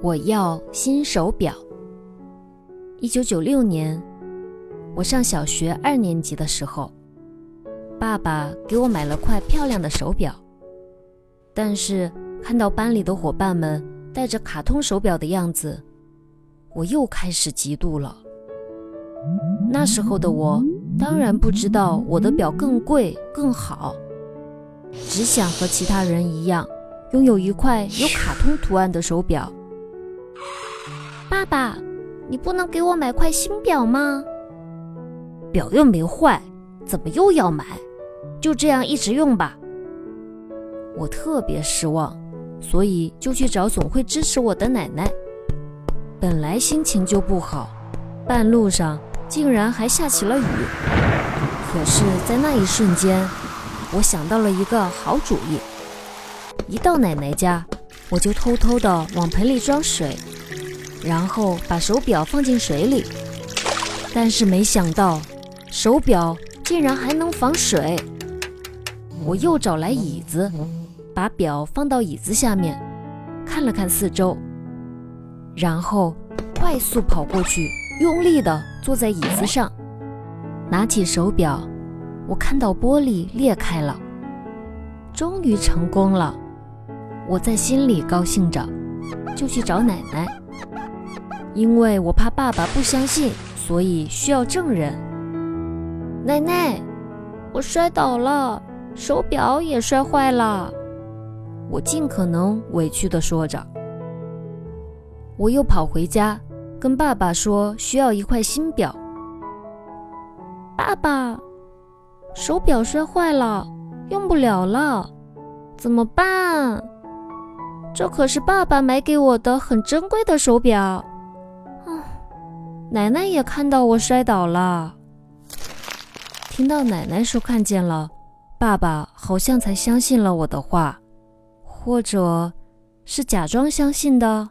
我要新手表。一九九六年，我上小学二年级的时候，爸爸给我买了块漂亮的手表。但是看到班里的伙伴们戴着卡通手表的样子，我又开始嫉妒了。那时候的我当然不知道我的表更贵更好，只想和其他人一样，拥有一块有卡通图案的手表。爸爸，你不能给我买块新表吗？表又没坏，怎么又要买？就这样一直用吧。我特别失望，所以就去找总会支持我的奶奶。本来心情就不好，半路上竟然还下起了雨。可是，在那一瞬间，我想到了一个好主意。一到奶奶家，我就偷偷地往盆里装水。然后把手表放进水里，但是没想到手表竟然还能防水。我又找来椅子，把表放到椅子下面，看了看四周，然后快速跑过去，用力地坐在椅子上，拿起手表，我看到玻璃裂开了，终于成功了。我在心里高兴着，就去找奶奶。因为我怕爸爸不相信，所以需要证人。奶奶，我摔倒了，手表也摔坏了。我尽可能委屈地说着。我又跑回家，跟爸爸说需要一块新表。爸爸，手表摔坏了，用不了了，怎么办？这可是爸爸买给我的很珍贵的手表。奶奶也看到我摔倒了，听到奶奶说看见了，爸爸好像才相信了我的话，或者是假装相信的。